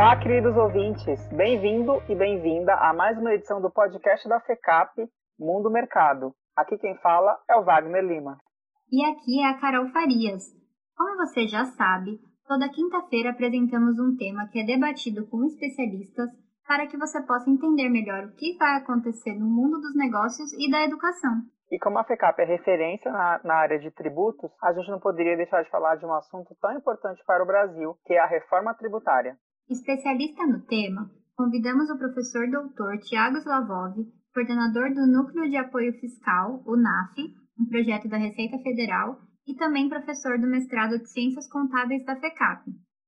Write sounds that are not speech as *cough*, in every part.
Olá, queridos ouvintes. Bem-vindo e bem-vinda a mais uma edição do podcast da FECAP Mundo Mercado. Aqui quem fala é o Wagner Lima. E aqui é a Carol Farias. Como você já sabe, toda quinta-feira apresentamos um tema que é debatido com especialistas para que você possa entender melhor o que vai acontecer no mundo dos negócios e da educação. E como a FECAP é referência na, na, área de tributos, a gente não poderia deixar de falar de um assunto tão importante para o Brasil, que é a reforma tributária. Especialista no tema, convidamos o professor doutor Tiago Slavov, coordenador do Núcleo de Apoio Fiscal, o NAF, um projeto da Receita Federal, e também professor do mestrado de Ciências Contábeis da FECAP.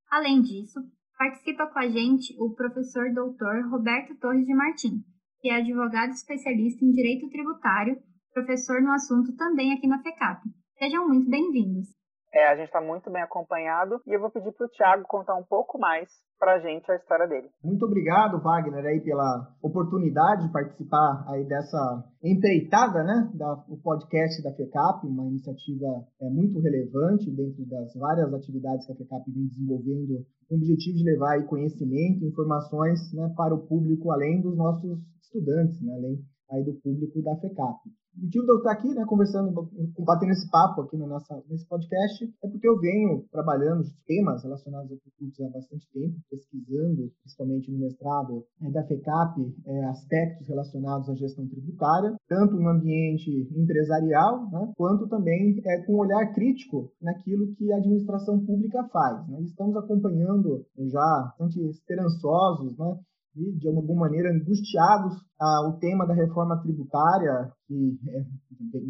Além disso, participa com a gente o professor doutor Roberto Torres de Martim, que é advogado especialista em Direito Tributário professor no assunto também aqui na FECAP. Sejam muito bem-vindos. É, a gente está muito bem acompanhado e eu vou pedir para o Tiago contar um pouco mais para a gente a história dele. Muito obrigado, Wagner, aí pela oportunidade de participar aí dessa empreitada, né, da, o podcast da FECAP, uma iniciativa é, muito relevante dentro das várias atividades que a FECAP vem desenvolvendo, com o objetivo de levar aí conhecimento, informações, né, para o público além dos nossos estudantes, né, além aí do público da FECAP. O motivo de eu estar aqui, né, conversando, batendo esse papo aqui no nossa, nesse podcast, é porque eu venho trabalhando temas relacionados a tributos há bastante tempo, pesquisando, principalmente no mestrado é, da FECAP, é, aspectos relacionados à gestão tributária, tanto no ambiente empresarial, né, quanto também é, com um olhar crítico naquilo que a administração pública faz. Né. Estamos acompanhando já bastante esperançosos, né, e, de alguma maneira, angustiados ah, o tema da reforma tributária, que é,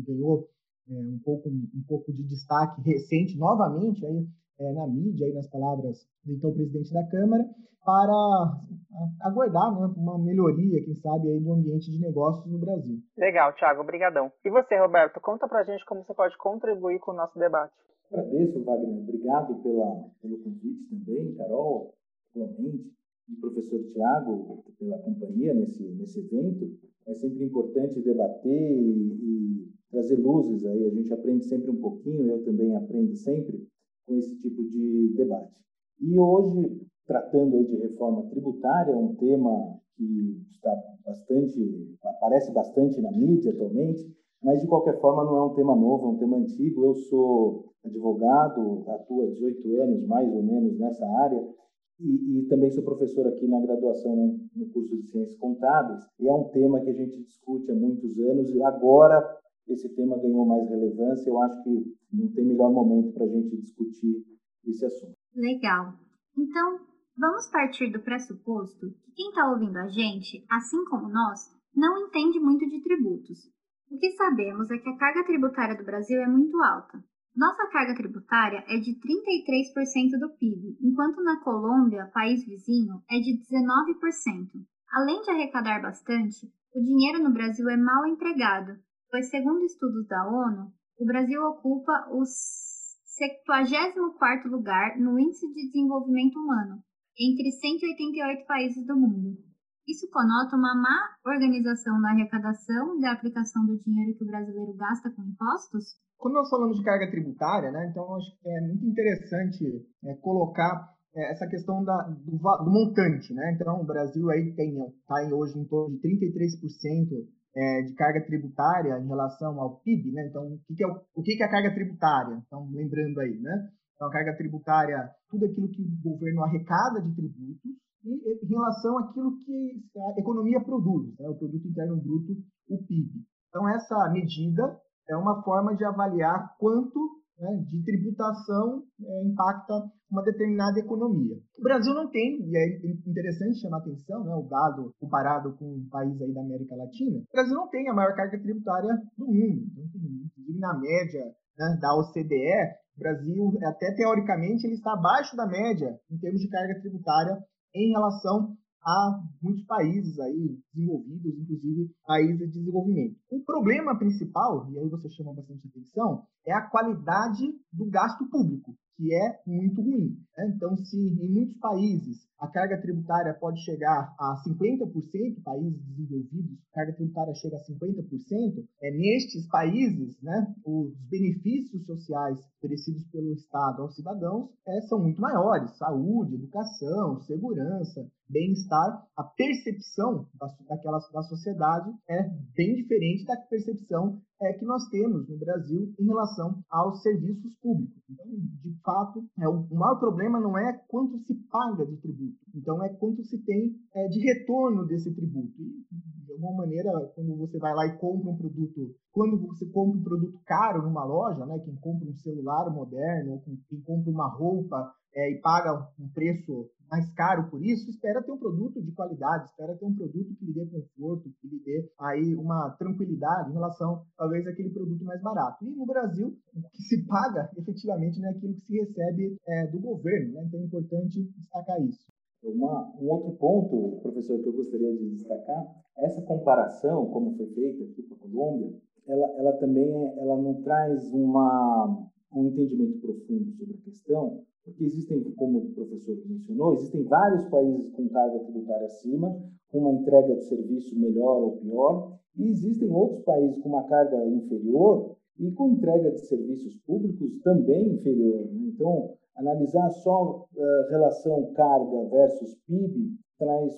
ganhou é, um, pouco, um pouco de destaque recente, novamente, aí, é, na mídia, aí, nas palavras do então presidente da Câmara, para aguardar né, uma melhoria, quem sabe, aí, do ambiente de negócios no Brasil. Legal, Thiago, obrigadão. E você, Roberto, conta para a gente como você pode contribuir com o nosso debate. Agradeço, Wagner. Obrigado pela, pelo convite também, Carol, igualmente e professor Tiago pela companhia nesse, nesse evento. É sempre importante debater e, e, trazer luzes aí. A gente aprende sempre um pouquinho, eu também aprendo sempre com esse tipo de debate. E hoje, tratando aí de reforma tributária, um tema que está bastante, aparece bastante na mídia atualmente, mas de qualquer forma não é um tema novo, é um tema antigo. Eu sou advogado, atuo há 18 anos mais ou menos nessa área e, e, também sou professor aqui na graduação no curso de Ciências Contábeis, e é um tema que a gente discute há muitos anos, e agora esse tema ganhou mais relevância. Eu acho que não tem melhor momento para a gente discutir esse assunto. Legal. Então, vamos partir do pressuposto que quem está ouvindo a gente, assim como nós, não entende muito de tributos. O que sabemos é que a carga tributária do Brasil é muito alta. Nossa carga tributária é de 33% do PIB, enquanto na Colômbia, país vizinho, é de 19%. Além de arrecadar bastante, o dinheiro no Brasil é mal empregado, pois, segundo estudos da ONU, o Brasil ocupa o 74º lugar no Índice de Desenvolvimento Humano, entre 188 países do mundo. Isso conota uma má organização na arrecadação e da aplicação do dinheiro que o brasileiro gasta com impostos? Quando nós falamos de carga tributária, né, então acho que é muito interessante é, colocar é, essa questão da, do, do, montante. Né? Então, o Brasil aí tem tá hoje em torno de 33% é, de carga tributária em relação ao PIB. Né? Então, o que, que é, o, o que, que é a carga tributária? Então, lembrando aí, né? Então, a carga tributária, tudo aquilo que o governo arrecada de tributos e em relação àquilo que a economia produz, né? o produto interno bruto, o PIB. Então, essa medida é uma forma de avaliar quanto né, de tributação é, impacta uma determinada economia. O Brasil não tem, e é interessante chamar atenção, né, o dado comparado com um país aí da América Latina, o Brasil não tem a maior carga tributária do mundo. Então, inclusive na média né, da OCDE, o Brasil, até teoricamente, ele está abaixo da média em termos de carga tributária em relação a muitos países aí desenvolvidos, inclusive países de desenvolvimento. O problema principal, e aí você chama bastante atenção, é a qualidade do gasto público. que é muito ruim. Né? Então, se em muitos países a carga tributária pode chegar a 50%, países desenvolvidos, a carga tributária chega a 50%, é, nestes países, né, os benefícios sociais oferecidos pelo Estado aos cidadãos é, são muito maiores, saúde, educação, segurança, bem-estar, a percepção da, daquela, da sociedade é bem diferente da percepção é, que nós temos no Brasil em relação aos serviços públicos. Então, de fato, é, o maior problema não é quanto se paga de tributo, então é quanto se tem é, de retorno desse tributo. E, de alguma maneira, quando você vai lá e compra um produto, quando você compra um produto caro numa loja, né, quem compra um celular moderno, quem compra uma roupa é, e paga um preço mais caro por isso, espera ter um produto de qualidade, espera ter um produto que lhe dê conforto, que lhe dê aí uma tranquilidade em relação, talvez, àquele produto mais barato. E no Brasil, o que se paga *laughs* efetivamente não é aquilo que se recebe é, do governo, né? então é importante destacar isso. Uma, um outro ponto, professor, que eu gostaria de destacar, essa comparação, como foi feita aqui com a Colômbia, ela, ela também é, ela não traz uma, um entendimento profundo sobre a questão, porque existem, como o professor mencionou, existem vários países com carga tributária acima, com uma entrega de serviço melhor ou pior, e existem outros países com uma carga inferior e com entrega de serviços públicos também inferior. Né? Então, analisar só uh, relação carga versus PIB traz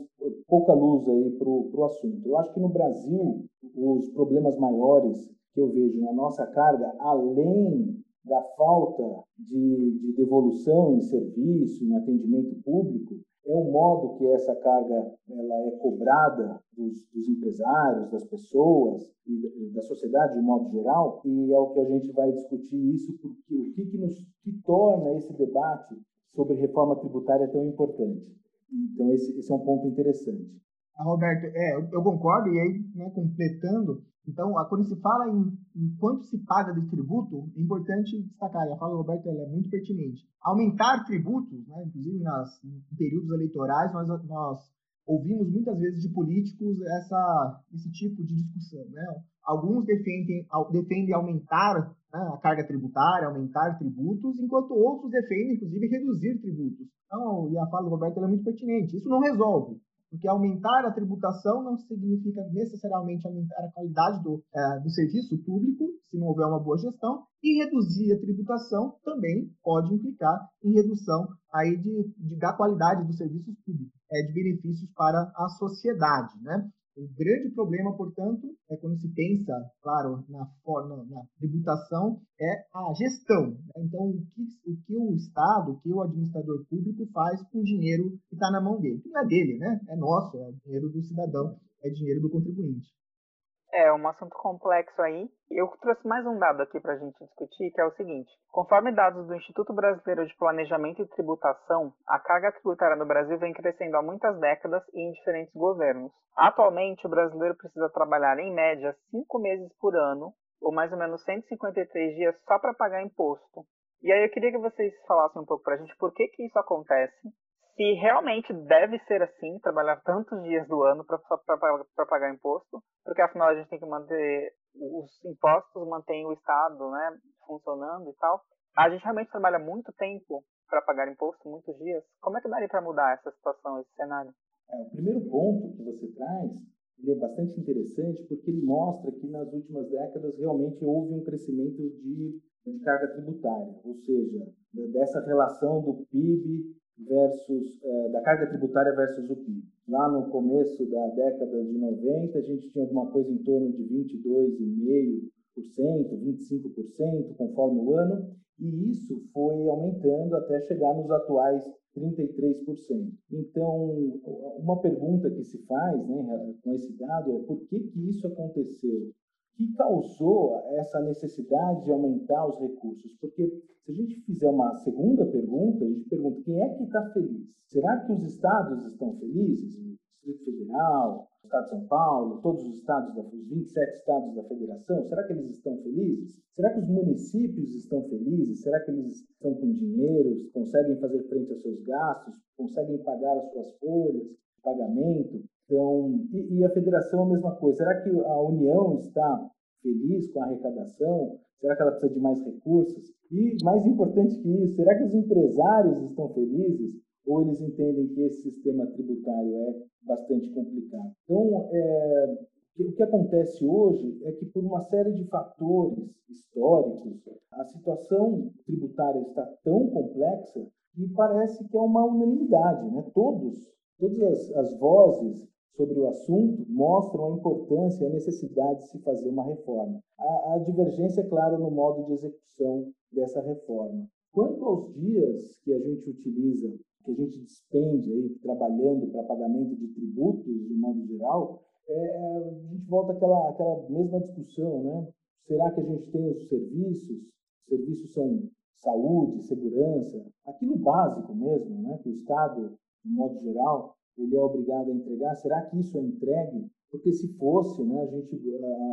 pouca luz aí para o assunto. Eu acho que no Brasil, os problemas maiores que eu vejo na nossa carga, além da falta de, de devolução em serviço, em atendimento público, é o modo que essa carga ela é cobrada dos, dos empresários, das pessoas e da, sociedade de modo geral, e é o que a gente vai discutir isso, porque o que, que nos que torna esse debate sobre reforma tributária tão importante. Então, esse, esse é um ponto interessante. Ah, Roberto, é, eu, concordo, e aí, né, completando, então, quando se fala em, em, quanto se paga de tributo, é importante destacar, e a fala do Roberto é muito pertinente. Aumentar tributos, né, inclusive nas, em períodos eleitorais, nós, nós ouvimos muitas vezes de políticos essa, esse tipo de discussão. Né? Alguns defendem, defendem aumentar né, a carga tributária, aumentar tributos, enquanto outros defendem, inclusive, reduzir tributos. Então, e a fala do Roberto é muito pertinente. Isso não resolve. Porque aumentar a tributação não significa necessariamente aumentar a qualidade do, é, do serviço público, se não houver uma boa gestão, e reduzir a tributação também pode implicar em redução aí de, de da qualidade dos serviços públicos, é, de benefícios para a sociedade. Né? O grande problema, portanto, é quando se pensa, claro, na, forma, na tributação, é a gestão. Né? Então, o que, o que, o Estado, o que o administrador público faz com o dinheiro que está na mão dele. Não é dele, né? É nosso, é dinheiro do cidadão, é dinheiro do contribuinte. É um assunto complexo aí. Eu trouxe mais um dado aqui para a gente discutir, que é o seguinte: conforme dados do Instituto Brasileiro de Planejamento e Tributação, a carga tributária no Brasil vem crescendo há muitas décadas e em diferentes governos. Atualmente, o brasileiro precisa trabalhar em média cinco meses por ano, ou mais ou menos 153 dias, só para pagar imposto. E aí eu queria que vocês falassem um pouco para a gente por que, que isso acontece, se realmente deve ser assim, trabalhar tantos dias do ano para pagar imposto, porque afinal a gente tem que manter os impostos, mantém o Estado né, funcionando e tal. A gente realmente trabalha muito tempo para pagar imposto, muitos dias. Como é que daria para mudar essa situação, esse cenário? É, o primeiro ponto que você traz ele é bastante interessante porque ele mostra que nas últimas décadas realmente houve um crescimento de, de carga tributária, ou seja, dessa relação do PIB versus é, da carga tributária versus o PIB. Lá no começo da década de 90, a gente tinha alguma coisa em torno de 22,5%, 25%, conforme o ano, e isso foi aumentando até chegar nos atuais 33%. Então, uma pergunta que se faz né, com esse dado é por que, que isso aconteceu? Que causou essa necessidade de aumentar os recursos? Porque se a gente fizer uma segunda pergunta, a gente pergunta quem é que está feliz? Será que os estados estão felizes? O Distrito Federal, o Estado de São Paulo, todos os estados, os 27 estados da federação, será que eles estão felizes? Será que os municípios estão felizes? Será que eles estão com dinheiro, conseguem fazer frente aos seus gastos, conseguem pagar as suas folhas de pagamento? Então, e, e, a federação a mesma coisa. Será que a União está feliz com a arrecadação? Será que ela precisa de mais recursos? E, mais importante que isso, será que os empresários estão felizes ou eles entendem que esse sistema tributário é bastante complicado? Então, é, o que acontece hoje é que, por uma série de fatores históricos, a situação tributária está tão complexa que parece que é uma unanimidade. Né? Todos, todas as, as vozes sobre o assunto mostram a importância e a necessidade de se fazer uma reforma. A, a divergência, é claro, no modo de execução dessa reforma. Quanto aos dias que a gente utiliza, que a gente despende aí trabalhando para pagamento de tributos, de modo geral, é, a gente volta àquela, àquela mesma discussão, né? Será que a gente tem os serviços? Os serviços são saúde, segurança, aquilo básico mesmo, né? Que o Estado, de modo geral, ele é obrigado a entregar. Será que isso é entregue? Porque se fosse, né? A gente,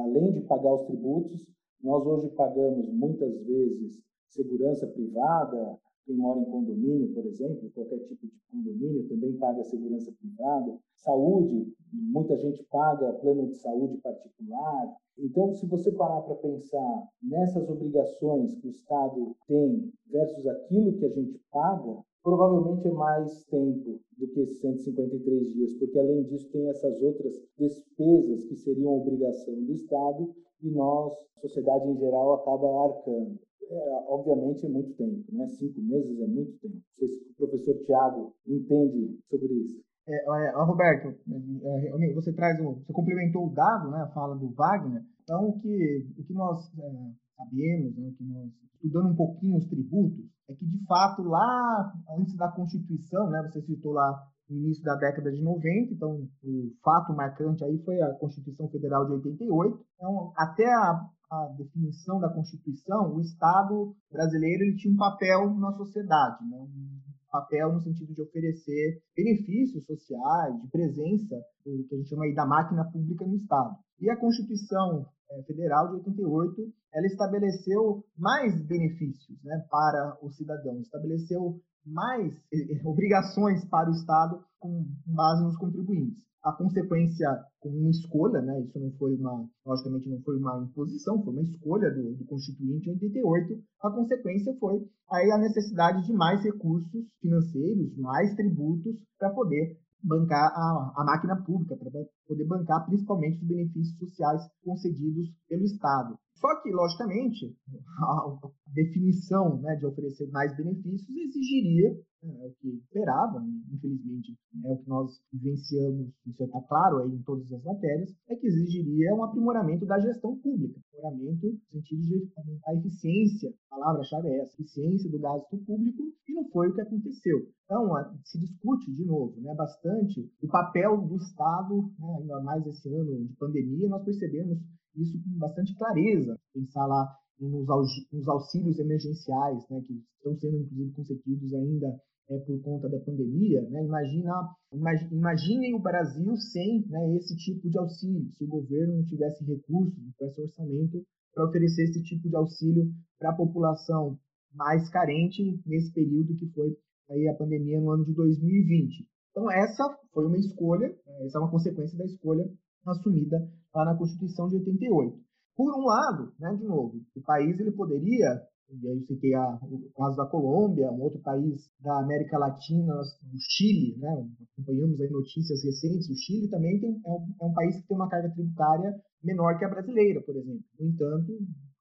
além de pagar os tributos, nós hoje pagamos muitas vezes segurança privada, quem mora em condomínio, por exemplo, qualquer tipo de condomínio também paga segurança privada. Saúde, muita gente paga plano de saúde particular. Então, se você parar para pensar nessas obrigações que o Estado tem versus aquilo que a gente paga, provavelmente é mais tempo do que esses 153 dias, porque além disso tem essas outras despesas que seriam obrigação do Estado e nós, sociedade em geral, acaba arcando é, obviamente, é muito tempo, né? Cinco meses é muito tempo. Não sei se o professor Tiago entende sobre isso. É, é, Roberto, é, você traz um, você complementou o dado, né, a fala do Wagner. Então, o que, o que nós é, sabemos, né, o que nós estudando um pouquinho os tributos, é que de fato lá antes da Constituição, né, você citou lá no início da década de 90, então o fato marcante aí foi a Constituição Federal de 88. Então, até a a definição da Constituição, o Estado brasileiro ele tinha um papel na sociedade, né? um papel no sentido de oferecer benefícios sociais, de presença, o que a gente chama aí da máquina pública no Estado. E a Constituição Federal de 88, ela estabeleceu mais benefícios né, para o cidadão, estabeleceu mais eh, eh, obrigações para o Estado com base nos contribuintes a consequência com uma escolha, né? Isso não foi uma, logicamente não foi uma imposição, foi uma escolha do, do Constituinte em 88. A consequência foi aí a necessidade de mais recursos financeiros, mais tributos para poder bancar a, a máquina pública, para poder bancar principalmente os benefícios sociais concedidos pelo Estado. Só que, logicamente, *laughs* a definição né, de oferecer mais benefícios exigiria, é o que esperava, infelizmente, é o que nós vivenciamos, isso está claro aí em todas as matérias, é que exigiria um aprimoramento da gestão pública, aprimoramento no sentido de aumentar a eficiência, a palavra-chave é essa, eficiência do gasto público, e não foi o que aconteceu. Então, se discute, de novo, né, bastante o papel do Estado, né, ainda mais esse ano de pandemia, nós percebemos isso com bastante clareza. Pensar lá nos auxílios emergenciais, né, que estão sendo inclusive concedidos ainda é, por conta da pandemia, né? Imagina, imaginem o Brasil sem né, esse tipo de auxílio, se o governo não tivesse recursos, não tivesse orçamento para oferecer esse tipo de auxílio para a população mais carente nesse período que foi aí a pandemia no ano de 2020. Então essa foi uma escolha, né, essa é uma consequência da escolha assumida lá na Constituição de 88. Por um lado, né, de novo, o país ele poderia, e aí citei a, o caso da Colômbia, um outro país da América Latina, o Chile, né, acompanhamos aí notícias recentes, o Chile também tem, é, um, é um país que tem uma carga tributária menor que a brasileira, por exemplo. No entanto,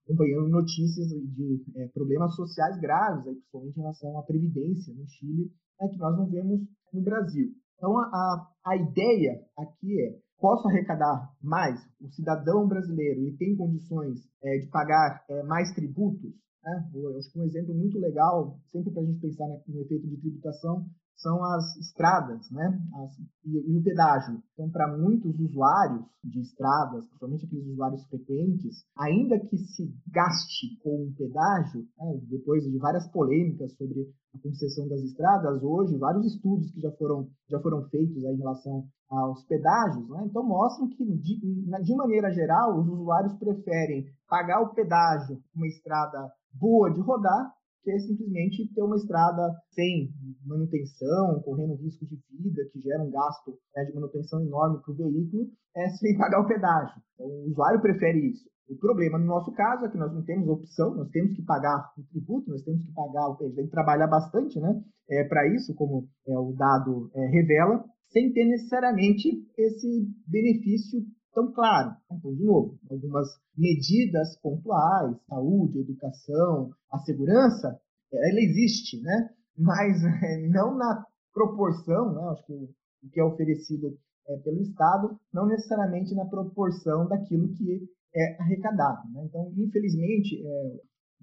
acompanhamos notícias de é, problemas sociais graves, aí, principalmente em relação à previdência no Chile, é, que nós não vemos no Brasil. Então, a, a ideia aqui é posso arrecadar mais, o cidadão brasileiro ele tem condições é, de pagar é, mais tributos, né? eu acho que um exemplo muito legal, sempre para a gente pensar no efeito de tributação, são as estradas né? As, e, e, o pedágio. Então, para muitos usuários de estradas, principalmente aqueles usuários frequentes, ainda que se gaste com o pedágio, né? depois de várias polêmicas sobre a concessão das estradas, hoje, vários estudos que já foram, já foram feitos aí em relação aos pedágios, né? então mostram que, de, de maneira geral, os usuários preferem pagar o pedágio uma estrada boa de rodar que é simplesmente ter uma estrada sem manutenção, correndo risco de vida, que gera um gasto né, de manutenção enorme para o veículo, é, *laughs* sem pagar o pedágio. Então, o usuário prefere isso. O problema no nosso caso é que nós não temos opção, nós temos que pagar o tributo, nós temos que pagar, a gente tem que trabalhar bastante né, é, para isso, como é, o dado é, revela, sem ter necessariamente esse benefício tão claro. Então, de novo, algumas medidas pontuais, saúde, educação, a segurança, ela existe, né? mas é, não na proporção, né? acho que o, o que é oferecido é, pelo Estado, não necessariamente na proporção daquilo que é arrecadado. Né? Então, infelizmente, é,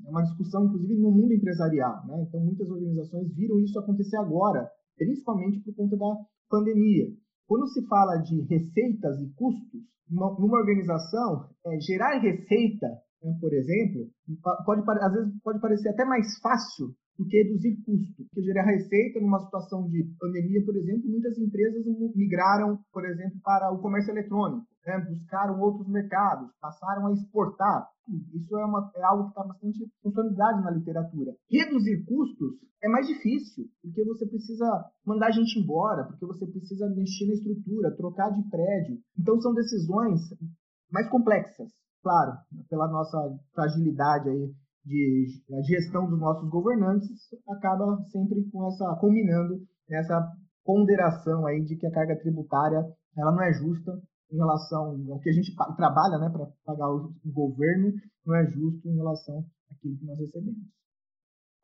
é uma discussão, inclusive, no mundo empresarial. Né? Então, muitas organizações viram isso acontecer agora, principalmente por conta da pandemia. Quando se fala de receitas e custos, numa organização, é, gerar receita, né, por exemplo, pode, às vezes pode parecer até mais fácil do que reduzir custo. Porque gerar receita numa situação de pandemia, por exemplo, muitas empresas migraram, por exemplo, para o comércio eletrônico, né? buscaram outros mercados, passaram a exportar. Isso é, uma, é algo que está bastante funcionalidade na literatura. Reduzir custos é mais difícil, porque você precisa mandar gente embora, porque você precisa mexer na estrutura, trocar de prédio. Então são decisões mais complexas, claro, pela nossa fragilidade aí de a gestão dos nossos governantes acaba sempre com essa combinando nessa ponderação aí de que a carga tributária ela não é justa em relação ao que a gente trabalha, né, para pagar o governo, não é justo em relação àquilo que nós recebemos.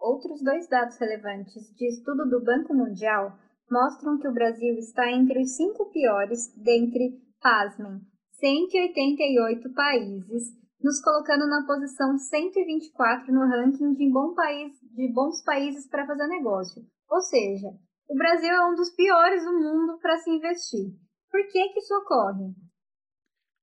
Outros dois dados relevantes de estudo do Banco Mundial mostram que o Brasil está entre os cinco piores dentre, pasmem, 188 países nos colocando na posição 124 no ranking de, bom país, de bons países para fazer negócio. Ou seja, o Brasil é um dos piores do mundo para se investir. Por que, que isso ocorre?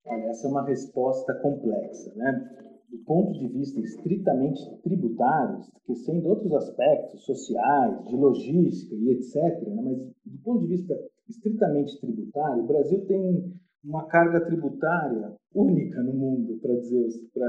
Olha, essa é uma resposta complexa, né? Do ponto de vista estritamente tributário, esquecendo outros aspectos sociais, de logística e etc., né? mas do ponto de vista estritamente tributário, o Brasil tem uma carga tributária única no mundo, para dizer,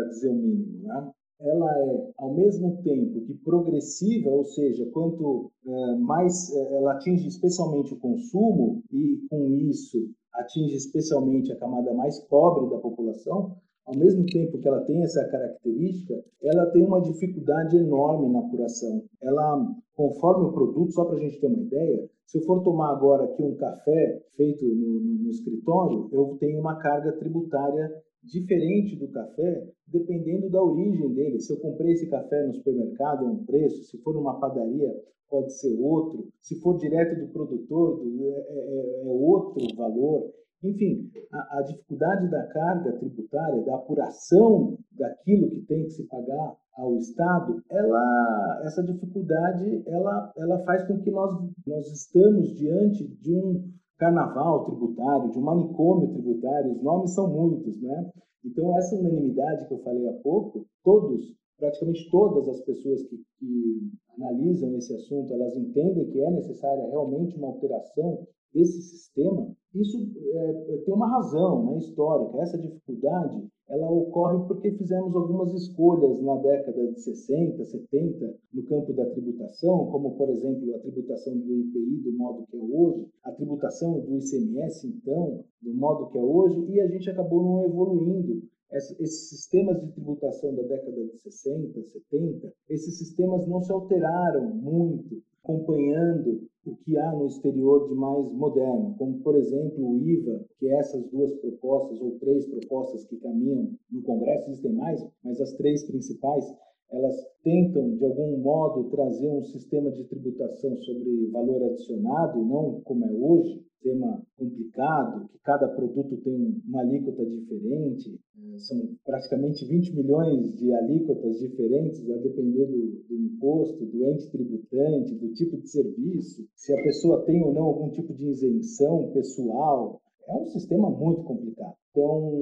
dizer o mínimo. Né? Ela é, ao mesmo tempo que progressiva, ou seja, quanto é, mais é, ela atinge especialmente o consumo e, com isso, atinge especialmente a camada mais pobre da população, ao mesmo tempo que ela tem essa característica, ela tem uma dificuldade enorme na apuração. Ela, conforme o produto, só para a gente ter uma ideia, se eu for tomar agora aqui um café feito no, no, no escritório, eu tenho uma carga tributária diferente do café, dependendo da origem dele. Se eu comprei esse café no supermercado, é um preço. Se for numa padaria, pode ser outro. Se for direto do produtor, é, é, é outro valor. Enfim, a, a, dificuldade da carga tributária, da apuração daquilo que tem que se pagar ao Estado, ela, essa dificuldade, ela, ela faz com que nós, nós estamos diante de um carnaval tributário, de um manicômio tributário, os nomes são muitos, né? Então, essa unanimidade que eu falei há pouco, todos, praticamente todas as pessoas que, que analisam esse assunto, elas entendem que é necessária realmente uma alteração desse sistema, isso é, tem uma razão né, histórica. Essa dificuldade ela ocorre porque fizemos algumas escolhas na década de 60, 70 no campo da tributação, como por exemplo a tributação do IPI do modo que é hoje, a tributação do ICMS então do modo que é hoje, e a gente acabou não evoluindo esses sistemas de tributação da década de 60, 70, esses sistemas não se alteraram muito acompanhando o que há no exterior de mais moderno, como, por exemplo, o IVA, que é essas duas propostas, ou três propostas que caminham no Congresso, existem mais, mas as três principais, elas tentam, de algum modo, trazer um sistema de tributação sobre valor adicionado, e não como é hoje, tema complicado, que cada produto tem uma alíquota diferente, é, são praticamente 20 milhões de alíquotas diferentes, a depender do, do, imposto, do ente tributante, do tipo de serviço, se a pessoa tem ou não algum tipo de isenção pessoal. É um sistema muito complicado. Então,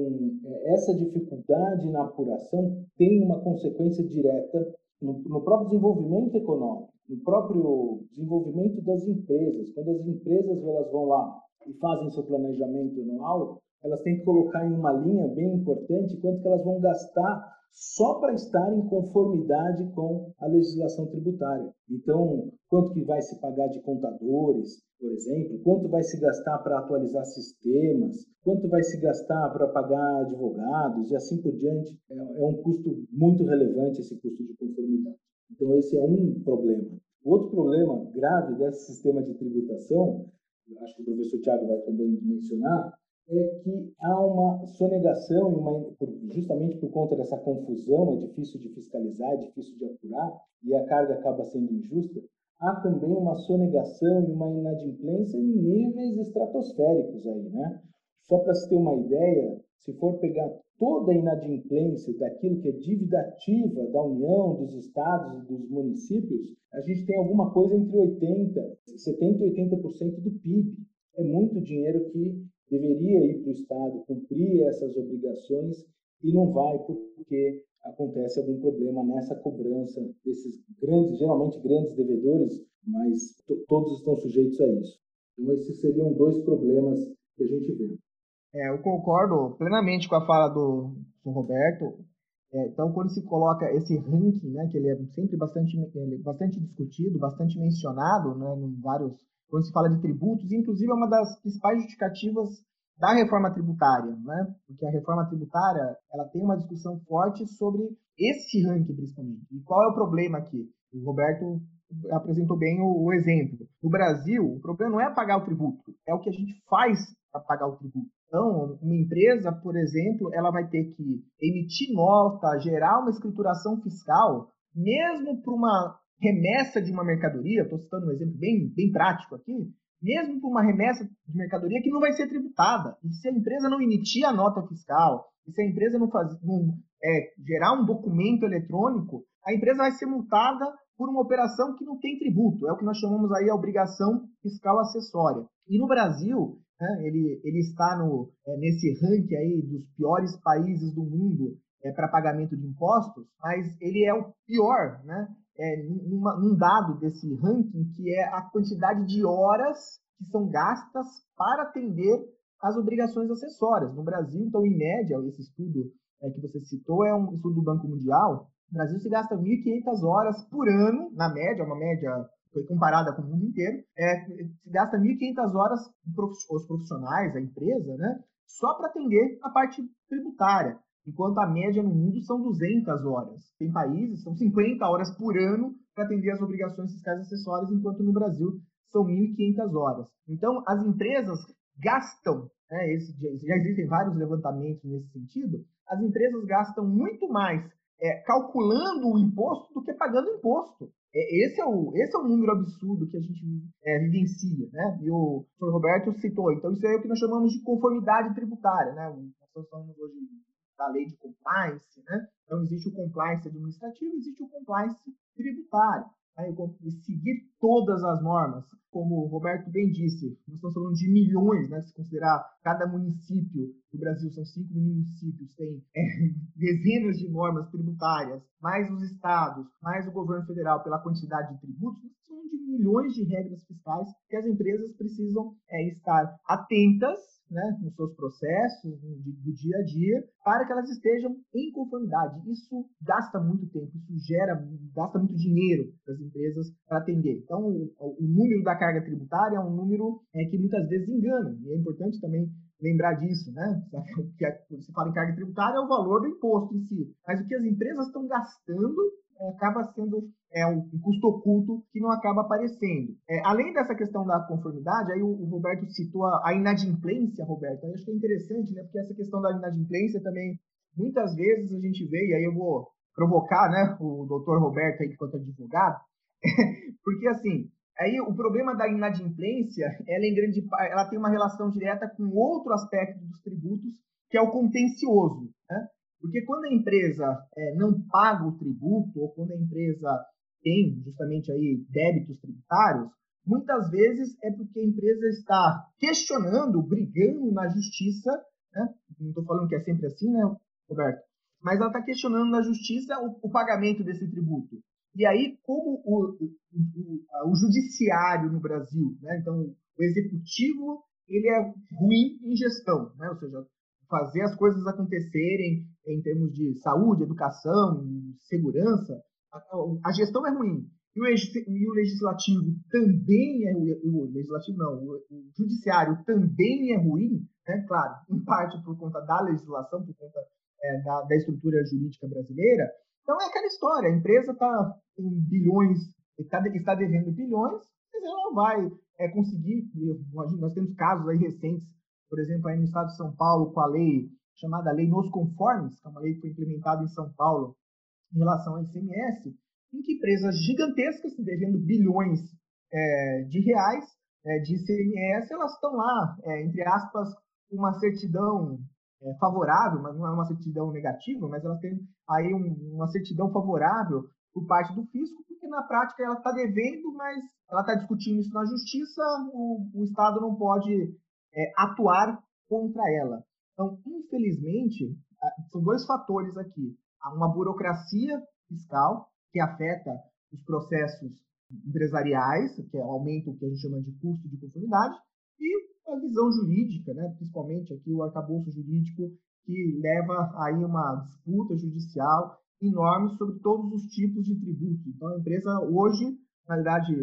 é, essa dificuldade na apuração tem uma consequência direta no, no próprio desenvolvimento econômico no próprio desenvolvimento das empresas. Quando as empresas elas vão lá e fazem seu planejamento anual, elas têm que colocar em uma linha bem importante quanto que elas vão gastar só para estar em conformidade com a legislação tributária. Então, quanto que vai se pagar de contadores, por exemplo, quanto vai se gastar para atualizar sistemas, quanto vai se gastar para pagar advogados e assim por diante. É, é um custo muito relevante esse custo de conformidade. Então, esse é um problema. Outro problema grave desse sistema de tributação, acho que o professor Tiago vai também mencionar, é que há uma sonegação, uma, justamente por conta dessa confusão, é difícil de fiscalizar, é difícil de apurar, e a carga acaba sendo injusta, há também uma sonegação e uma inadimplência em níveis estratosféricos aí, né? Só para se ter uma ideia, se for pegar toda a inadimplência daquilo que é dívida ativa da União, dos estados e dos municípios, a gente tem alguma coisa entre 80, 70 e 80% do PIB. É muito dinheiro que deveria ir para o Estado cumprir essas obrigações e não vai porque acontece algum problema nessa cobrança desses grandes, geralmente grandes devedores, mas todos estão sujeitos a isso. Então, esses seriam dois problemas que a gente vê. É, eu concordo plenamente com a fala do, do Roberto. É, então, quando se coloca esse ranking, né, que ele é sempre bastante, é bastante discutido, bastante mencionado, né, em vários, quando se fala de tributos, inclusive é uma das principais justificativas da reforma tributária, né? Porque a reforma tributária ela tem uma discussão forte sobre esse ranking principalmente. E qual é o problema aqui? O Roberto apresentou bem o, o exemplo. No Brasil, o problema não é pagar o tributo, é o que a gente faz para pagar o tributo. Então, uma empresa, por exemplo, ela vai ter que emitir nota, gerar uma escrituração fiscal, mesmo para uma remessa de uma mercadoria, estou citando um exemplo bem, bem prático aqui, mesmo por uma remessa de mercadoria que não vai ser tributada. E se a empresa não emitir a nota fiscal, e se a empresa não, faz, não é, gerar um documento eletrônico, a empresa vai ser multada por uma operação que não tem tributo. É o que nós chamamos aí a obrigação fiscal acessória. E no Brasil, né, ele, ele está no, é, nesse ranking aí dos piores países do mundo é, para pagamento de impostos, mas ele é o pior, né? É, numa, num dado desse ranking, que é a quantidade de horas que são gastas para atender as obrigações acessórias. No Brasil, então, em média, esse estudo é, que você citou é um estudo do Banco Mundial. No Brasil se gasta 1.500 horas por ano, na média, uma média foi comparada com o mundo inteiro, é, se gasta 1.500 horas os profissionais, a empresa, né, só para atender a parte tributária enquanto a média no mundo são 200 horas. Tem países são 50 horas por ano para atender as obrigações fiscais acessórias, enquanto no Brasil são 1.500 horas. Então, as empresas gastam, né, esse, já existem vários levantamentos nesse sentido, as empresas gastam muito mais é, calculando o imposto do que pagando imposto. É, esse, é o, esse é o número absurdo que a gente é, vivencia. Né? E o professor Roberto citou. Então, isso é o que nós chamamos de conformidade tributária. Né? Nós estamos hoje da lei de compliance, né? Então, existe o compliance administrativo, existe o compliance tributário. Aí, seguir todas as normas, como o Roberto bem disse, nós estamos falando de milhões, né? Se considerar cada município do Brasil, são cinco municípios, tem é, *laughs* dezenas de normas tributárias, mais os estados, mais o governo federal pela quantidade de tributos, nós estamos falando de milhões de regras fiscais que as empresas precisam é, estar atentas né, nos seus processos do dia a dia, para que elas estejam em conformidade. Isso gasta muito tempo, isso gera, gasta muito dinheiro das empresas para atender. Então, o, o, número da carga tributária é um número é, que muitas vezes engana, e é importante também lembrar disso, né? *laughs* Que é, você fala em carga tributária, é o valor do imposto em si. Mas o que as empresas estão gastando é, acaba sendo é, um custo oculto que não acaba aparecendo. É, além dessa questão da conformidade, aí o, o Roberto citou a, a, inadimplência, Roberto. Eu acho que é interessante, né? Porque essa questão da inadimplência também, muitas vezes a gente vê, e aí eu vou provocar né, o doutor Roberto aí, enquanto advogado, *laughs* porque assim, aí o problema da inadimplência, ela, em grande, ela tem uma relação direta com outro aspecto dos tributos, que é o contencioso. Né? Porque quando a empresa é, não paga o tributo, ou quando a empresa tem justamente aí débitos tributários, muitas vezes é porque a empresa está questionando, brigando na justiça, né? não estou falando que é sempre assim, né, Roberto? Mas ela está questionando na justiça o, o, pagamento desse tributo. E aí, como o, o, o judiciário no Brasil, né? então o executivo ele é ruim em gestão, né? ou seja, fazer as coisas acontecerem em termos de saúde, educação, segurança, a, a gestão é ruim. E o, e o, legislativo também é o, o legislativo não, o, o, judiciário também é ruim, né? Claro, em parte por conta da legislação, por conta é, da, da, estrutura jurídica brasileira. Então é aquela história, a empresa está em bilhões, está, está devendo bilhões, mas ela não vai é, conseguir. Nós temos casos aí recentes, por exemplo, aí no estado de São Paulo, com a lei chamada Lei Nos Conformes, que é uma lei que foi implementada em São Paulo em relação ao ICMS, em que empresas gigantescas, devendo bilhões é, de reais é, de ICMS, elas estão lá, é, entre aspas, uma certidão favorável, mas não é uma certidão negativa, mas elas têm aí um, uma certidão favorável por parte do fisco, porque na prática ela está devendo, mas ela está discutindo isso na justiça, o, o Estado não pode é, atuar contra ela. Então, infelizmente, são dois fatores aqui. Há uma burocracia fiscal que afeta os processos empresariais, que é o aumento que a gente chama de custo de conformidade, e a visão jurídica, né, principalmente aqui o arcabouço jurídico, que leva aí uma disputa judicial enorme sobre todos os tipos de tributos. Então, a empresa hoje, na verdade,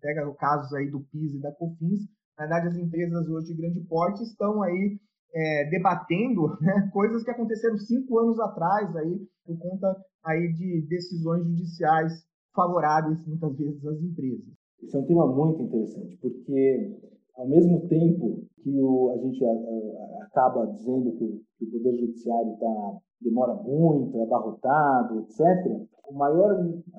pega casos aí do PIS e da COFINS, na verdade, as empresas hoje de grande porte estão aí é, debatendo né, coisas que aconteceram cinco anos atrás aí por conta aí de decisões judiciais favoráveis muitas vezes às empresas. Esse é um tema muito interessante porque ao mesmo tempo que o, a gente a, a, acaba dizendo que o, que o poder judiciário tá, demora muito, é abarrotado, etc., o maior,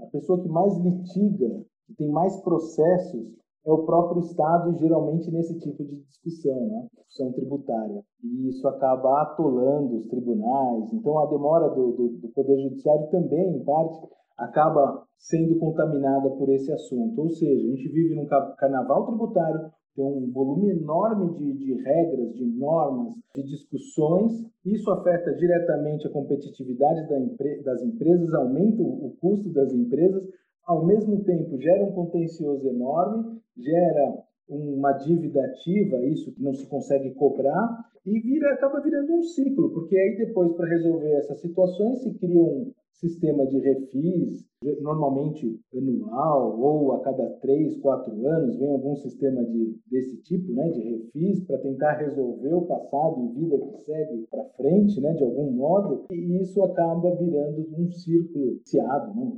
a pessoa que mais litiga, que tem mais processos, é o próprio Estado, geralmente nesse tipo de discussão, né? discussão tributária. E isso acaba atolando os tribunais. Então, a demora do, do, do Poder Judiciário também, em parte, acaba sendo contaminada por esse assunto. Ou seja, a gente vive num carnaval tributário, tem um volume enorme de, de regras, de normas, de discussões. Isso afeta diretamente a competitividade da empre das empresas, aumenta o custo das empresas, ao mesmo tempo gera um contencioso enorme, gera uma dívida ativa, isso que não se consegue cobrar, e vira, acaba virando um ciclo, porque aí depois, para resolver essas situações, se cria um sistema de refis, normalmente anual ou a cada três, quatro anos, vem algum sistema de, desse tipo, né, de refis, para tentar resolver o passado e vida que segue para frente, né, de algum modo, e isso acaba virando um círculo viciado, né,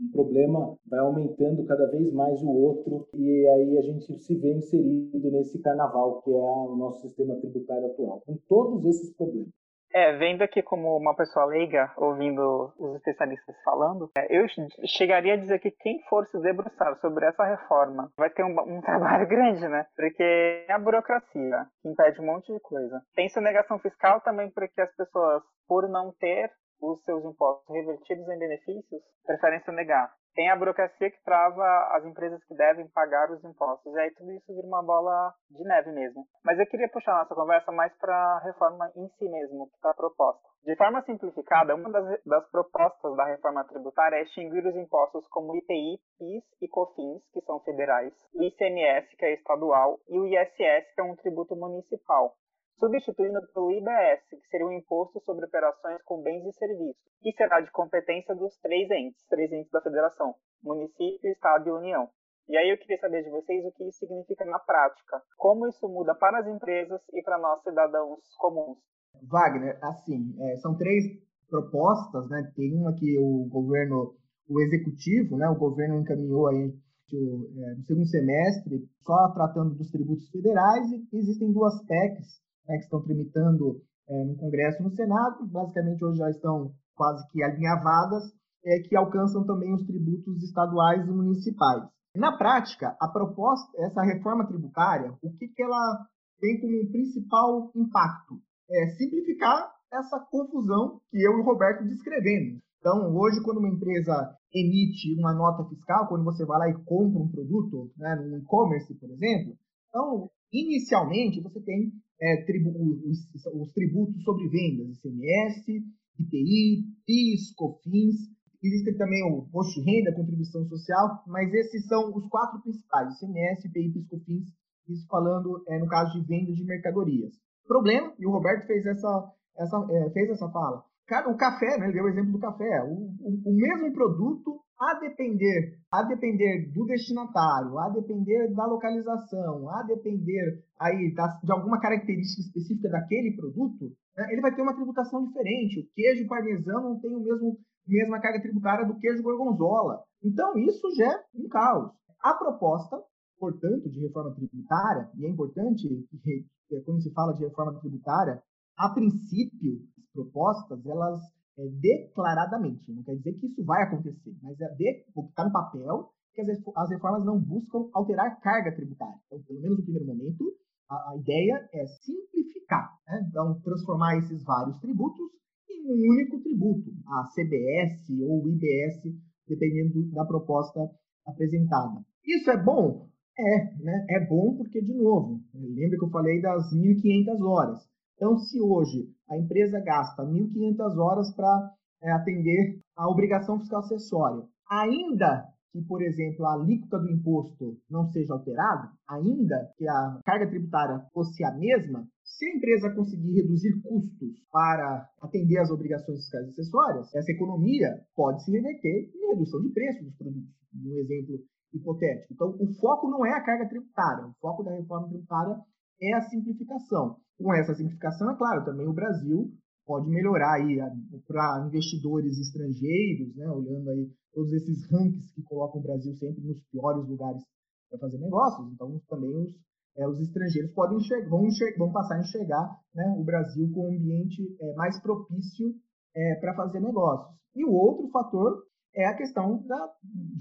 um problema vai aumentando cada vez mais o outro e aí a gente se vê inserido nesse carnaval que é o nosso sistema tributário atual, com todos esses problemas. É, vendo aqui como uma pessoa leiga, ouvindo os especialistas falando, é, eu chegaria a dizer que quem for se debruçar sobre essa reforma vai ter um, um *laughs* trabalho grande, né? Porque é a burocracia que impede um monte de coisa. Tem sonegação fiscal também porque as pessoas, por não ter os seus impostos revertidos em benefícios, preferem sonegar. Tem a burocracia que trava as empresas que devem pagar os impostos. E aí tudo isso vira uma bola de neve mesmo. Mas eu queria puxar nossa conversa mais para a reforma em si mesmo, que está proposta. De forma simplificada, uma das, das, propostas da reforma tributária é extinguir os impostos como IPI, PIS e COFINS, que são federais, o ICMS, que é estadual, e o ISS, que é um tributo municipal substituindo pelo IBS, que seria o Imposto sobre Operações com Bens e Serviços, que será de competência dos três entes, três entes da federação, município, estado e união. E aí eu queria saber de vocês o que isso significa na prática, como isso muda para as empresas e para nós cidadãos comuns. Wagner, assim, é, são três propostas, né? Tem uma que o governo, o executivo, né? O governo encaminhou aí é, no segundo semestre, só tratando dos tributos federais, e existem duas PECs né, que estão tramitando é, no Congresso e no Senado, basicamente hoje já estão quase que alinhavadas, é, que alcançam também os tributos estaduais e municipais. Na prática, a proposta, essa reforma tributária, o que, que ela tem como principal impacto? É simplificar essa confusão que eu e o Roberto descrevemos. Então, hoje, quando uma empresa emite uma nota fiscal, quando você vai lá e compra um produto, né, no e-commerce, por exemplo, então, inicialmente, você tem é, tribu os, os, tributos sobre vendas, ICMS, IPI, PIS, COFINS. Existe também o imposto de renda, contribuição social, mas esses são os quatro principais, ICMS, IPI, PIS, COFINS, isso falando é, no caso de venda de mercadorias. problema, e o Roberto fez essa, essa, é, fez essa fala. O café, né, ele deu o exemplo do café, o, o, o mesmo produto a depender, a depender do destinatário, a depender da localização, a depender aí da, de alguma característica específica daquele produto, né, ele vai ter uma tributação diferente. O queijo parmesão não tem o mesmo mesma carga tributária do queijo gorgonzola. Então isso é um caos. A proposta, portanto, de reforma tributária, e é importante quando se fala de reforma tributária, a princípio, as propostas, elas é, declaradamente, não quer dizer que isso vai acontecer, mas é de, o que está no papel, que as, as reformas não buscam alterar carga tributária. Então, pelo menos no primeiro momento, a, a ideia é simplificar, né? então transformar esses vários tributos em um único tributo, a CBS ou IBS, dependendo da proposta apresentada. Isso é bom? É, né? É bom porque, de novo, lembra que eu falei das 1.500 horas. Então, se hoje a empresa gasta 1.500 horas para é, atender a obrigação fiscal acessória, ainda que, por exemplo, a alíquota do imposto não seja alterada, ainda que a carga tributária fosse a mesma, se a empresa conseguir reduzir custos para atender às obrigações fiscais acessórias, essa economia pode se reverter em redução de preço dos produtos. Um exemplo hipotético. Então, o foco não é a carga tributária, o foco da reforma tributária é a simplificação. Com essa simplificação, é claro, também o Brasil pode melhorar aí para investidores estrangeiros, né, olhando aí todos esses rankings que colocam o Brasil sempre nos piores lugares para fazer negócios. Então, também os, é, os estrangeiros podem vão, vão passar a enxergar né, o Brasil com um ambiente é, mais propício é, para fazer negócios. E o outro fator é a questão da,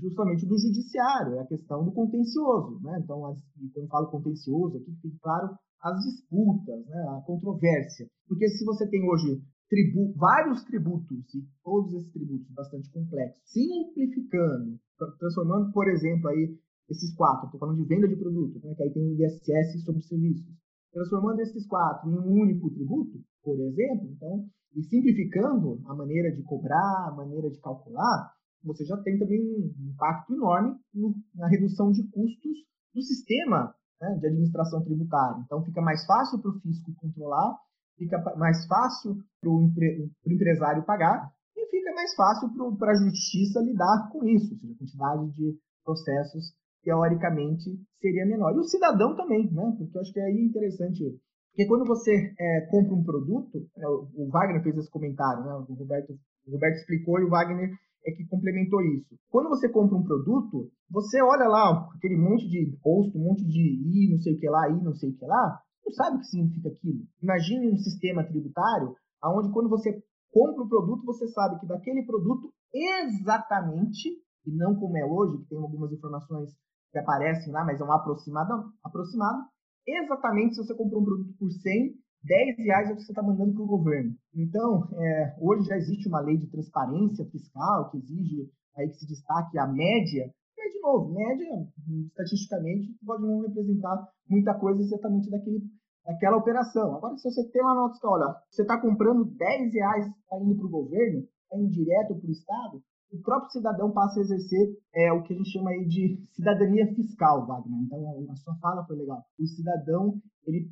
justamente do judiciário, é a questão do contencioso. Né? Então, as, quando eu falo contencioso, aqui fica claro as disputas, né? a controvérsia. Porque se você tem hoje tribu vários tributos, e todos esses tributos bastante complexos, simplificando, transformando, por exemplo, aí esses quatro, estou falando de venda de produto, né? que aí tem o ISS sobre serviços, transformando esses quatro em um único tributo, por exemplo, então, e simplificando a maneira de cobrar, a maneira de calcular, você já tem também um impacto enorme no, na redução de custos do sistema né, de administração tributária. Então, fica mais fácil para o fisco controlar, fica mais fácil para o empre, empresário pagar e fica mais fácil para a justiça lidar com isso, seja, a quantidade de processos teoricamente seria menor. E o cidadão também, né? Porque eu acho que é interessante. Porque quando você é, compra um produto, é, o Wagner fez esse comentário, né? O Roberto, o Roberto explicou e o Wagner é que complementou isso. Quando você compra um produto, você olha lá aquele monte de imposto, um monte de I, não sei o que lá, I, não sei o que lá, não sabe o que significa aquilo. Imagine um sistema tributário onde quando você compra um produto, você sabe que daquele produto exatamente, e não como é hoje, que tem algumas informações que aparecem lá, mas é um aproximado, aproximado exatamente se você comprou um produto por 100, 10 reais é o que você está mandando para o governo. Então, é, hoje já existe uma lei de transparência fiscal que exige aí que se destaque a média, mas, de novo, média, estatisticamente, pode não representar muita coisa exatamente daquele, daquela operação. Agora, se você tem uma nota fiscal, olha, você está comprando 10 reais, está indo para o governo, está indo direto para o Estado, o próprio cidadão passa a exercer é, o que a gente chama aí de cidadania fiscal, Wagner. Então, a sua fala foi legal. O cidadão, ele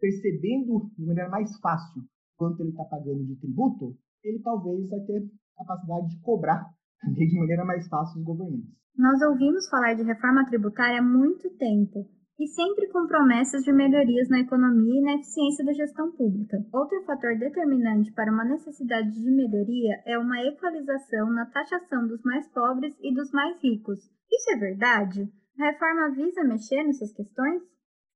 percebendo de maneira mais fácil quanto ele está pagando de tributo, ele talvez vai ter capacidade de cobrar *laughs* de maneira mais fácil os governantes. Nós ouvimos falar de reforma tributária há muito tempo, e sempre com promessas de melhorias na economia e na eficiência da gestão pública. Outro fator determinante para uma necessidade de melhoria é uma equalização na taxação dos mais pobres e dos mais ricos. Isso é verdade? A reforma visa mexer nessas questões?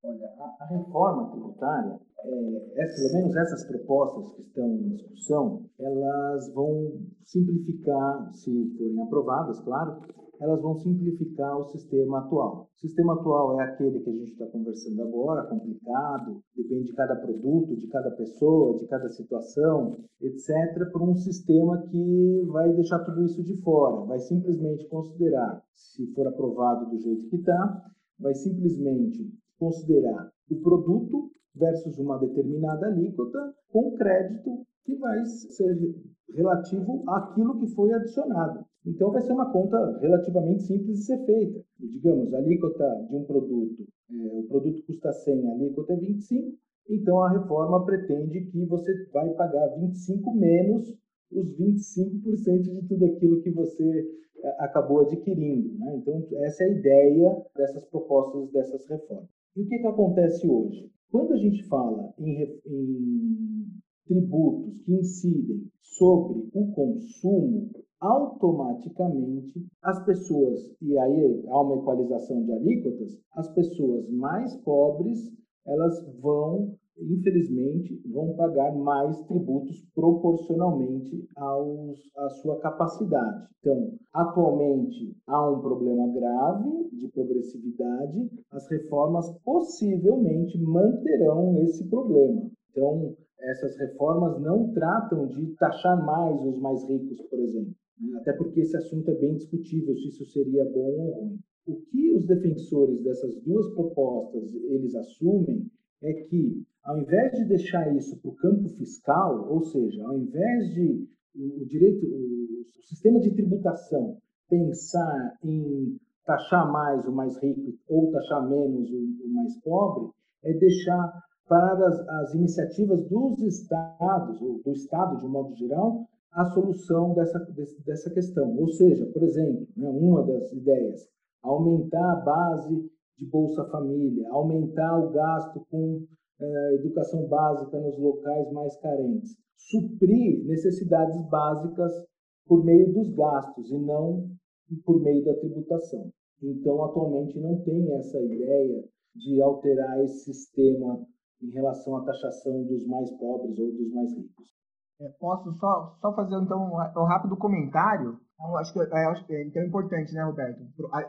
Olha, a, a reforma tributária, é, é, pelo menos essas propostas que estão em discussão, elas vão simplificar, se forem aprovadas, claro, elas vão simplificar o sistema atual. O sistema atual é aquele que a gente está conversando agora, complicado, depende de cada produto, de cada pessoa, de cada situação, etc., por um sistema que vai deixar tudo isso de fora, vai simplesmente considerar, se for aprovado do jeito que está, vai simplesmente considerar o produto versus uma determinada alíquota com crédito que vai ser relativo àquilo que foi adicionado. Então, vai ser uma conta relativamente simples de ser feita. Digamos, a alíquota de um produto, é, o produto custa 100, a alíquota é 25, Então a reforma pretende que você vai pagar 25 menos os 25% de tudo aquilo que você eh, acabou adquirindo. Né? Então essa é a ideia dessas propostas, dessas reformas. E o que, que acontece hoje? Quando a gente fala em, em tributos que incidem sobre o consumo, automaticamente as pessoas, e aí há uma equalização de alíquotas, as pessoas mais pobres elas vão, infelizmente, vão pagar mais tributos proporcionalmente aos, à sua capacidade. Então, atualmente há um problema grave de progressividade, as reformas possivelmente manterão esse problema. Então, essas reformas não tratam de taxar mais os mais ricos, por exemplo. Né? Até porque esse assunto é bem discutível se isso seria bom ou ruim. O que os defensores dessas duas propostas eles assumem é que, ao invés de deixar isso para o campo fiscal, ou seja, ao invés de o, direito, o, sistema de tributação pensar em taxar mais o mais rico ou taxar menos o, mais pobre, é deixar para as, as, iniciativas dos estados, ou do estado de um modo geral, a solução dessa, dessa questão. Ou seja, por exemplo, né, uma das ideias, aumentar a base de Bolsa Família, aumentar o gasto com educação básica nos locais mais carentes, suprir necessidades básicas por meio dos gastos e não por meio da tributação. Então, atualmente não tem essa ideia de alterar esse sistema em relação à taxação dos mais pobres ou dos mais ricos. É, posso só, só fazer então um rápido comentário então, acho que, é, acho que é, então é importante, né, Roberto?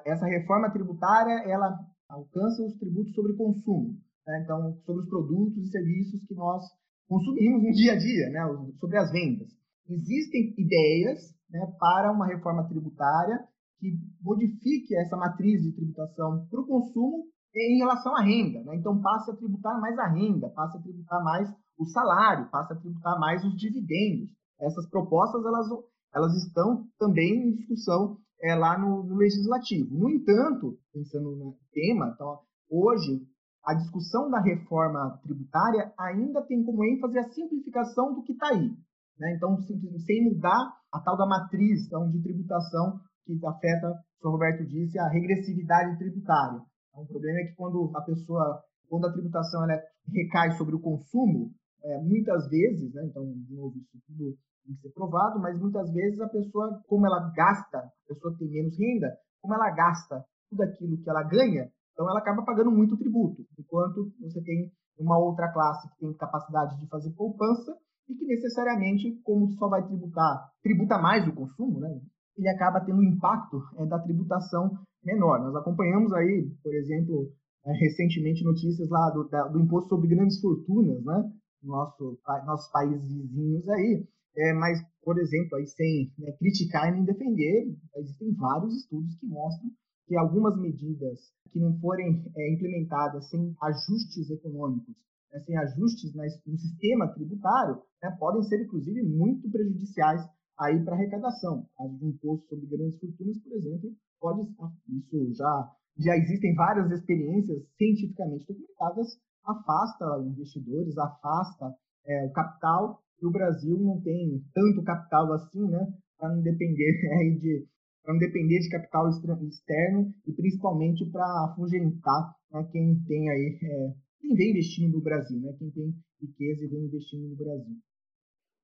Essa reforma tributária, ela alcança os tributos sobre consumo, né? então, sobre os produtos e serviços que nós consumimos no dia a dia, né? sobre as vendas. Existem ideias né, para uma reforma tributária que modifique essa matriz de tributação para o consumo em relação à renda. Né? Então, passe a tributar mais a renda, passe a tributar mais o salário, passe a tributar mais os dividendos. Essas propostas, elas elas estão também em discussão é, lá no, no, legislativo. No entanto, pensando no tema, então, hoje a discussão da reforma tributária ainda tem como ênfase a simplificação do que está aí. Né? Então, sem mudar a tal da matriz então, de tributação que afeta, o senhor Roberto disse, a regressividade tributária. Então, o problema é que quando a pessoa, quando a tributação ela recai sobre o consumo, é, muitas vezes, né, então, de novo, isso tudo tem que ser provado, mas muitas vezes a pessoa, como ela gasta, a pessoa tem menos renda, como ela gasta tudo aquilo que ela ganha, então ela acaba pagando muito tributo, enquanto você tem uma outra classe que tem capacidade de fazer poupança e que necessariamente, como só vai tributar, tributa mais o consumo, né? ele acaba tendo um impacto é, da tributação menor. Nós acompanhamos aí, por exemplo, é, recentemente notícias lá do, da, do imposto sobre grandes fortunas, né? Nosso, nossos países vizinhos aí, é, mas, por exemplo, aí sem né, criticar e nem defender, existem vários estudos que mostram que algumas medidas que não forem é, implementadas sem ajustes econômicos, né, sem ajustes no sistema tributário, né, podem ser, inclusive, muito prejudiciais aí para a arrecadação. O imposto sobre grandes fortunas, por exemplo, pode isso já já existem várias experiências cientificamente documentadas, afasta investidores, afasta é, o capital e o Brasil não tem tanto capital assim, né, para não depender aí *laughs* de para não depender de capital externo e principalmente para afugentar né, quem tem aí é, quem vem investindo no Brasil, né, quem tem riqueza e vem investindo no Brasil.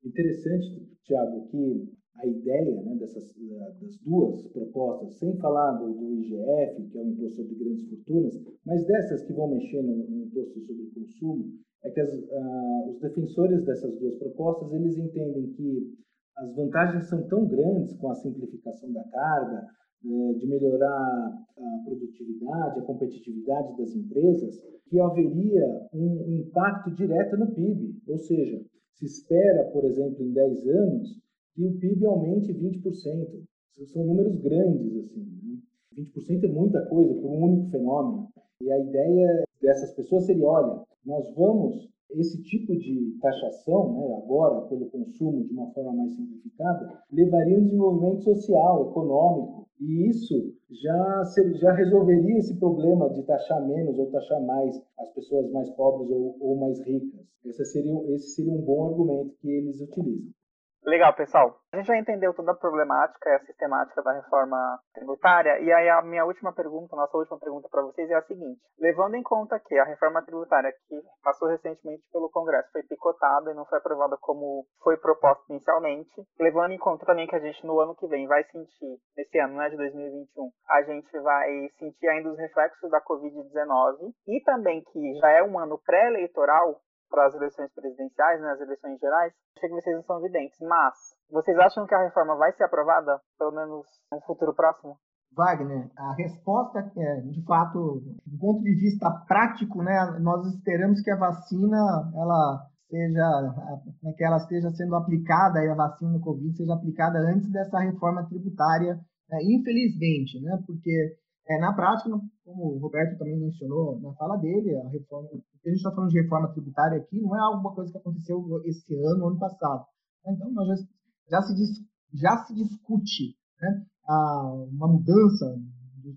Interessante, Tiago, que a ideia né, dessas das duas propostas, sem falar do, do, IGF, que é o imposto sobre grandes fortunas, mas dessas que vão mexer no, no imposto sobre consumo, é que as, uh, os defensores dessas duas propostas eles entendem que as vantagens são tão grandes com a simplificação da carga, uh, de melhorar a produtividade, a competitividade das empresas, que haveria um impacto direto no PIB. Ou seja, se espera, por exemplo, em 10 anos, que o PIB aumente 20%. São números grandes, assim. Né? 20% é muita coisa por um único fenômeno. E a ideia dessas pessoas seria, olha, nós vamos esse tipo de taxação, né, agora pelo consumo de uma forma mais simplificada, levaria um desenvolvimento social, econômico, e isso já, já resolveria esse problema de taxar menos ou taxar mais as pessoas mais pobres ou, ou mais ricas. Esse seria, esse seria um bom argumento que eles utilizam. Legal, pessoal. A gente já entendeu toda a problemática e a sistemática da reforma tributária. E aí a minha última pergunta, nossa última pergunta para vocês é a seguinte: levando em conta que a reforma tributária que passou recentemente pelo Congresso foi picotada e não foi aprovada como foi proposta inicialmente, levando em conta também que a gente no ano que vem vai sentir, nesse ano, né, de 2021, a gente vai sentir ainda os reflexos da Covid-19 e também que já é um ano pré-eleitoral, para as eleições presidenciais, né, as eleições gerais, sei que vocês não são evidentes, mas vocês acham que a reforma vai ser aprovada, pelo menos no futuro próximo? Wagner, a resposta é, de fato, do ponto de vista prático, né, nós esperamos que a vacina ela seja, né, que ela esteja sendo aplicada, a vacina do Covid seja aplicada antes dessa reforma tributária, é, infelizmente, né, porque é, na prática, como o Roberto também mencionou na fala dele, a reforma, a gente está falando de reforma tributária aqui, não é alguma coisa que aconteceu esse ano, ano passado. Então, nós já, já, se, já se discute né, a, uma mudança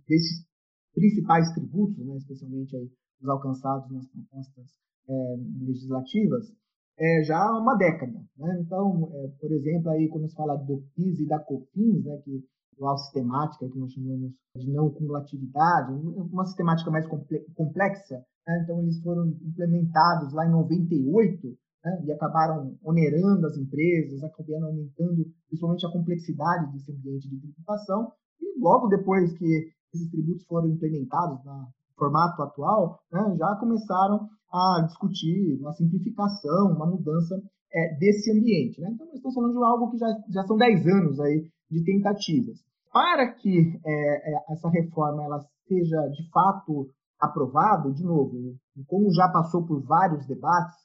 desses principais tributos, né, especialmente aí, os alcançados nas propostas é, legislativas, é, já há uma década. Né? Então, é, por exemplo, aí quando se fala do PIS e da COFINS, né, que atual sistemática que nós chamamos de não cumulatividade, uma sistemática mais complexa. Né? Então, eles foram implementados lá em 98 né? e acabaram onerando as empresas, acabaram aumentando principalmente a complexidade desse ambiente de tributação. E logo depois que esses tributos foram implementados no formato atual, né? já começaram a discutir uma simplificação, uma mudança é, desse ambiente. Né? Então, nós estamos falando de algo que já, já são 10 anos aí de tentativas. Para que é, é, essa reforma ela seja de fato aprovada, de novo, como já passou por vários debates,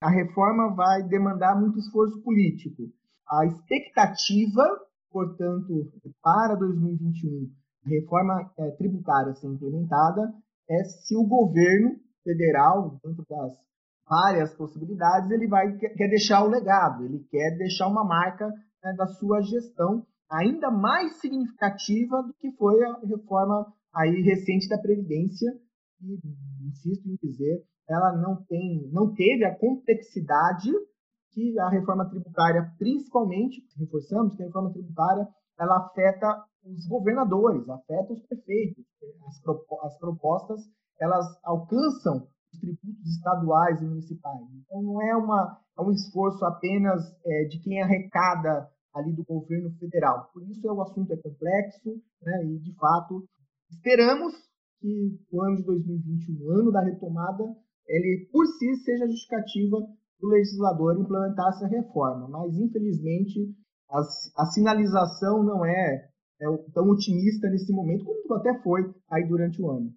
a reforma vai demandar muito esforço político. A expectativa, portanto, para 2021, a reforma é, tributária ser implementada, é se o governo federal, dentro das várias possibilidades, ele vai quer deixar o legado, ele quer deixar uma marca né, da sua gestão ainda mais significativa do que foi a reforma aí recente da previdência. E insisto em dizer ela não tem não teve a complexidade que a reforma tributária principalmente reforçamos que a reforma tributária ela afeta os governadores afeta os prefeitos as, as propostas elas alcançam tributos estaduais e municipais então não é uma é um esforço apenas é, de quem arrecada ali do governo federal. Por isso é o assunto é complexo, né? E de fato esperamos que o ano de 2021, o ano da retomada, ele por si seja justificativa do legislador implementar essa reforma. Mas infelizmente a, a sinalização não é, é, tão otimista nesse momento como até foi aí durante o ano.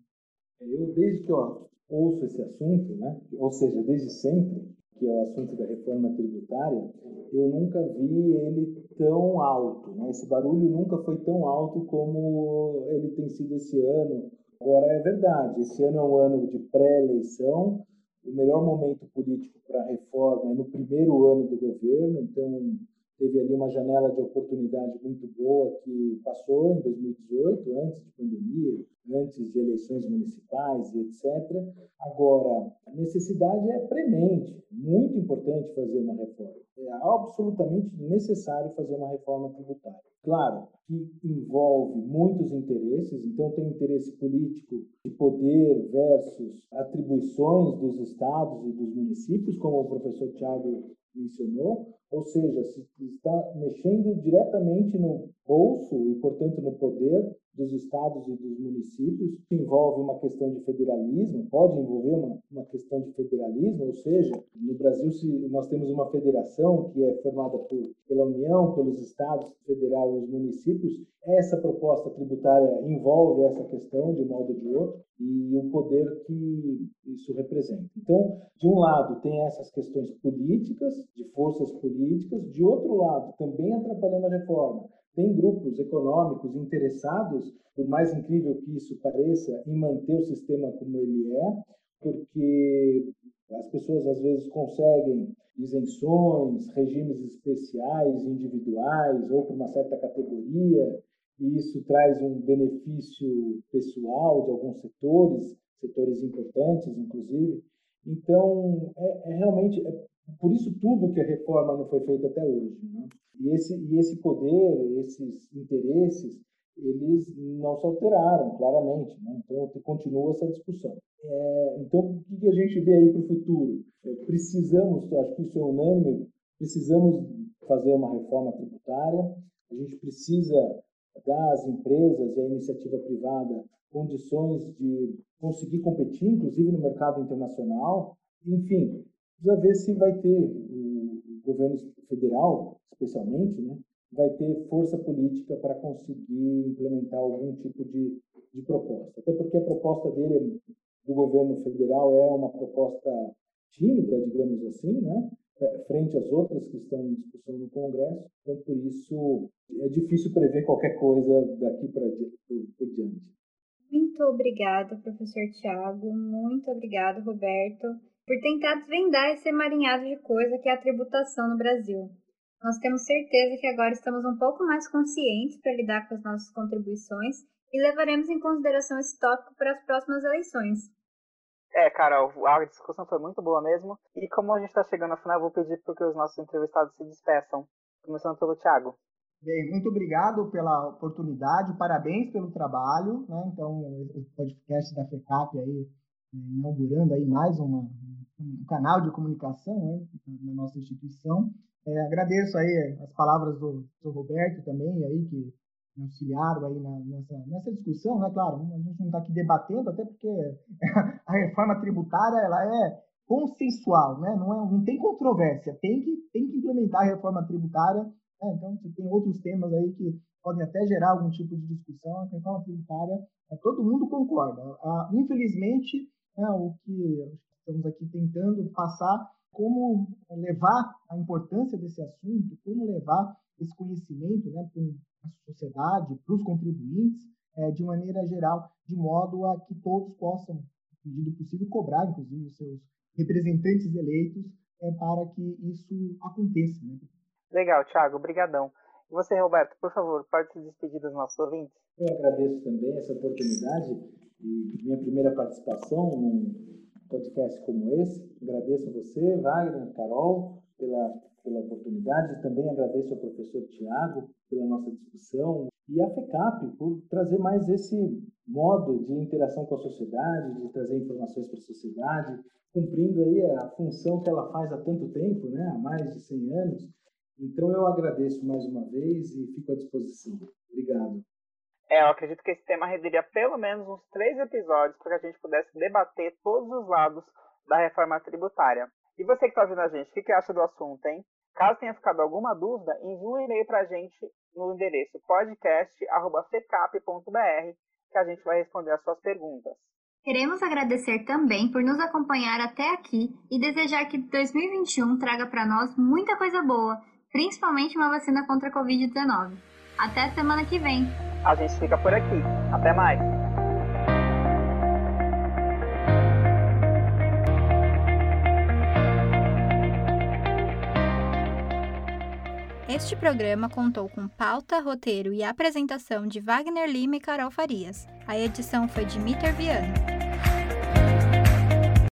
Eu desde que eu ouço esse assunto, né? Ou seja, desde sempre que é o assunto da reforma tributária, eu nunca vi ele tão alto. Né? Esse barulho nunca foi tão alto como ele tem sido esse ano. Agora, é verdade, esse ano é um ano de pré-eleição, o melhor momento político para a reforma é no primeiro ano do governo, então teve ali uma janela de oportunidade muito boa que passou em 2018, antes de pandemia, antes de eleições municipais e etc. Agora, a necessidade é premente, muito importante fazer uma reforma. É absolutamente necessário fazer uma reforma tributária. Claro que envolve muitos interesses, então tem interesse político de poder versus atribuições dos estados e dos municípios, como o professor Tiago mencionou, ou seja, se está mexendo diretamente no bolso e, portanto, no poder dos estados e dos municípios, envolve uma questão de federalismo, pode envolver uma, uma questão de federalismo, ou seja, no Brasil se nós temos uma federação que é formada por, pela União, pelos estados federal e os municípios, essa proposta tributária envolve essa questão de um modo ou de outro e o poder que isso representa. Então, de um lado tem essas questões políticas, de forças políticas, de outro lado, também atrapalhando a reforma, tem grupos econômicos interessados, por mais incrível que isso pareça, em manter o sistema como ele é, porque As pessoas às vezes conseguem isenções, regimes especiais, individuais ou para uma certa categoria, e isso traz um benefício pessoal de alguns setores, setores importantes, inclusive. Então, é, é realmente é por isso tudo que a reforma não foi feita até hoje. Né? E, esse, e esse poder, esses interesses, eles não se alteraram, claramente. Né? Então, continua essa discussão. É, então, o que a gente vê aí para o futuro? É, precisamos, acho que isso é unânime, precisamos fazer uma reforma tributária, a gente precisa dar às empresas e à iniciativa privada condições de conseguir competir, inclusive no mercado internacional. Enfim, precisa ver se vai ter governo federal, especialmente, né, vai ter força política para conseguir implementar algum tipo de, de proposta. Até porque a proposta dele, do governo federal, é uma proposta tímida, digamos assim, né? frente às outras que estão em discussão no Congresso. Então, por isso, é difícil prever qualquer coisa daqui para por diante. Muito obrigada, professor Tiago. Muito obrigado, Roberto, por tentar desvendar esse emaranhado de coisa que é a tributação no Brasil. Nós temos certeza que agora estamos um pouco mais conscientes para lidar com as nossas contribuições e levaremos em consideração esse tópico para as próximas eleições. É, Carol, a discussão foi muito boa mesmo. E como a gente está chegando ao final, vou pedir para que os nossos entrevistados se despeçam. Começando pelo Thiago. Bem, muito obrigado pela oportunidade, parabéns pelo trabalho. Né? Então, o podcast da FECAP aí, inaugurando aí mais uma, um canal de comunicação né, na nossa instituição. É, agradeço aí as palavras do, do Roberto também, aí, que me auxiliaram aí na, nessa, nessa discussão, né? Claro, a gente não está aqui debatendo, até porque *laughs* a reforma tributária ela é consensual, né? Não, é, não tem controvérsia, tem que, tem que implementar a reforma tributária. Né? Então, você tem outros temas aí que podem até gerar algum tipo de discussão. A reforma tributária, é, todo mundo concorda. Ah, infelizmente, é, o que estamos aqui tentando passar como levar a importância desse assunto, como levar esse conhecimento né, para a sociedade, para os contribuintes, é, de maneira geral, de modo a que todos possam, na medida possível, cobrar, inclusive, os seus representantes eleitos é, para que isso aconteça. Né? Legal, Thiago, brigadão. Você, Roberto, por favor, pode se despedir dos nossos ouvintes? Eu agradeço também essa oportunidade e minha primeira participação num podcast como esse. Agradeço a você, Wagner, Carol, pela, pela oportunidade. Também agradeço ao professor Tiago pela nossa discussão e a FECAP por trazer mais esse modo de interação com a sociedade, de trazer informações para a sociedade, cumprindo aí a função que ela faz há tanto tempo, né, há mais de 100 anos. Então eu agradeço mais uma vez e fico à disposição. Obrigado. É, eu acredito que esse tema renderia pelo menos uns três episódios para que a gente pudesse debater todos os lados da reforma tributária. E você que está ouvindo a gente, o que, que acha do assunto, hein? Caso tenha ficado alguma dúvida, envie um e-mail para a gente no endereço podcast.fecap.br que a gente vai responder as suas perguntas. Queremos agradecer também por nos acompanhar até aqui e desejar que 2021 traga para nós muita coisa boa, principalmente uma vacina contra a Covid-19. Até a semana que vem! A gente fica por aqui. Até mais. Este programa contou com pauta, roteiro e apresentação de Wagner Lima e Carol Farias. A edição foi de Mitter Viana.